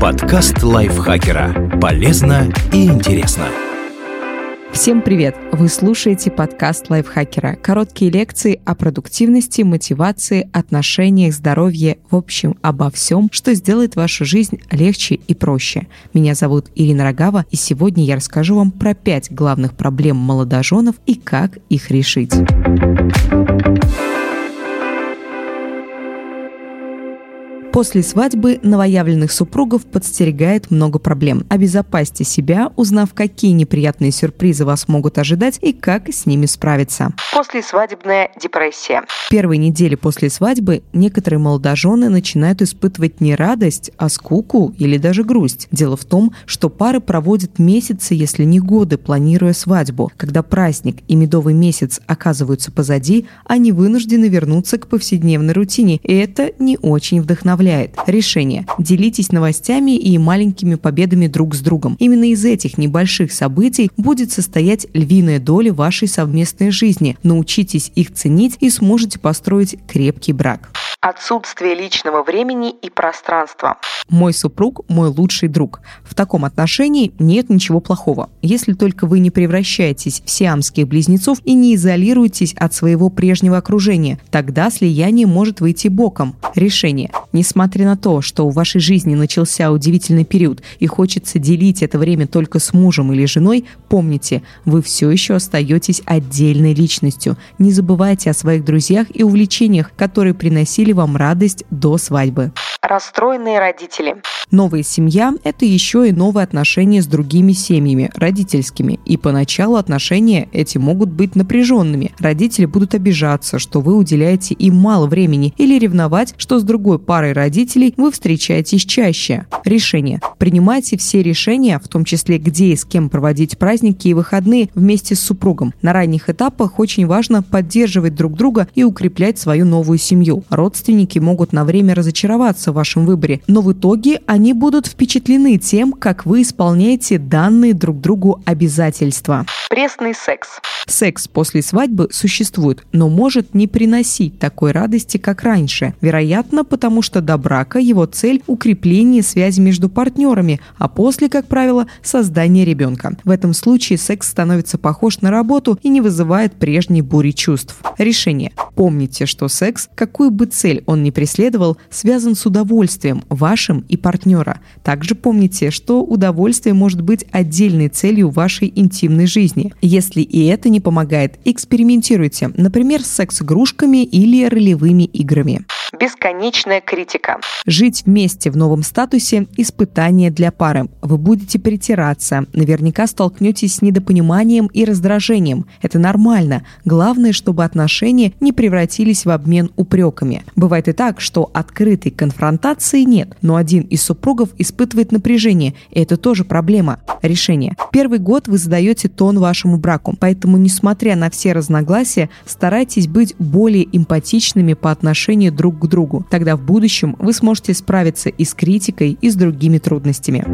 Подкаст лайфхакера. Полезно и интересно. Всем привет! Вы слушаете подкаст лайфхакера. Короткие лекции о продуктивности, мотивации, отношениях, здоровье, в общем, обо всем, что сделает вашу жизнь легче и проще. Меня зовут Ирина Рогава, и сегодня я расскажу вам про пять главных проблем молодоженов и как их решить. После свадьбы новоявленных супругов подстерегает много проблем. Обезопасьте себя, узнав, какие неприятные сюрпризы вас могут ожидать и как с ними справиться. Послесвадебная депрессия. Первые недели после свадьбы некоторые молодожены начинают испытывать не радость, а скуку или даже грусть. Дело в том, что пары проводят месяцы, если не годы, планируя свадьбу. Когда праздник и медовый месяц оказываются позади, они вынуждены вернуться к повседневной рутине, и это не очень вдохновляет вдохновляет. Решение. Делитесь новостями и маленькими победами друг с другом. Именно из этих небольших событий будет состоять львиная доля вашей совместной жизни. Научитесь их ценить и сможете построить крепкий брак отсутствие личного времени и пространства. Мой супруг – мой лучший друг. В таком отношении нет ничего плохого, если только вы не превращаетесь в сиамских близнецов и не изолируетесь от своего прежнего окружения. Тогда слияние может выйти боком. Решение. Несмотря на то, что в вашей жизни начался удивительный период и хочется делить это время только с мужем или женой, помните, вы все еще остаетесь отдельной личностью. Не забывайте о своих друзьях и увлечениях, которые приносили вам радость до свадьбы расстроенные родители. Новая семья – это еще и новые отношения с другими семьями, родительскими. И поначалу отношения эти могут быть напряженными. Родители будут обижаться, что вы уделяете им мало времени, или ревновать, что с другой парой родителей вы встречаетесь чаще. Решение. Принимайте все решения, в том числе где и с кем проводить праздники и выходные вместе с супругом. На ранних этапах очень важно поддерживать друг друга и укреплять свою новую семью. Родственники могут на время разочароваться вашем выборе, но в итоге они будут впечатлены тем, как вы исполняете данные друг другу обязательства. Пресный секс. Секс после свадьбы существует, но может не приносить такой радости, как раньше. Вероятно, потому что до брака его цель – укрепление связи между партнерами, а после, как правило, создание ребенка. В этом случае секс становится похож на работу и не вызывает прежней бури чувств. Решение. Помните, что секс, какую бы цель он ни преследовал, связан с удовольствием вашим и партнера. Также помните, что удовольствие может быть отдельной целью вашей интимной жизни. Если и это не помогает, экспериментируйте, например, с секс-игрушками или ролевыми играми. Бесконечная критика. Жить вместе в новом статусе – испытание для пары. Вы будете притираться, наверняка столкнетесь с недопониманием и раздражением. Это нормально. Главное, чтобы отношения не превратились в обмен упреками. Бывает и так, что открытой конфронтации нет, но один из супругов испытывает напряжение, и это тоже проблема. Решение. Первый год вы задаете тон вашему браку, поэтому, несмотря на все разногласия, старайтесь быть более эмпатичными по отношению друг к другу. Тогда в будущем вы сможете справиться и с критикой, и с другими трудностями.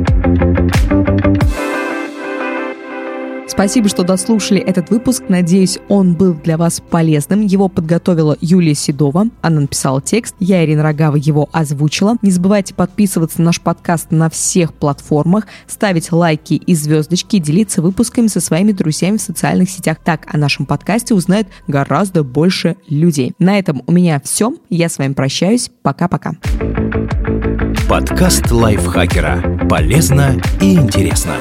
Спасибо, что дослушали этот выпуск. Надеюсь, он был для вас полезным. Его подготовила Юлия Седова. Она написала текст. Я, Ирина Рогава, его озвучила. Не забывайте подписываться на наш подкаст на всех платформах, ставить лайки и звездочки, делиться выпусками со своими друзьями в социальных сетях. Так о нашем подкасте узнает гораздо больше людей. На этом у меня все. Я с вами прощаюсь. Пока-пока. Подкаст лайфхакера. Полезно и интересно.